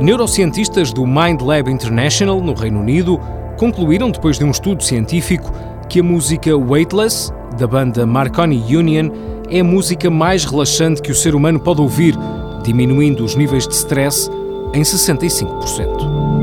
Neurocientistas do Mind Lab International, no Reino Unido, concluíram, depois de um estudo científico, que a música Weightless, da banda Marconi Union, é a música mais relaxante que o ser humano pode ouvir, diminuindo os níveis de stress em 65%.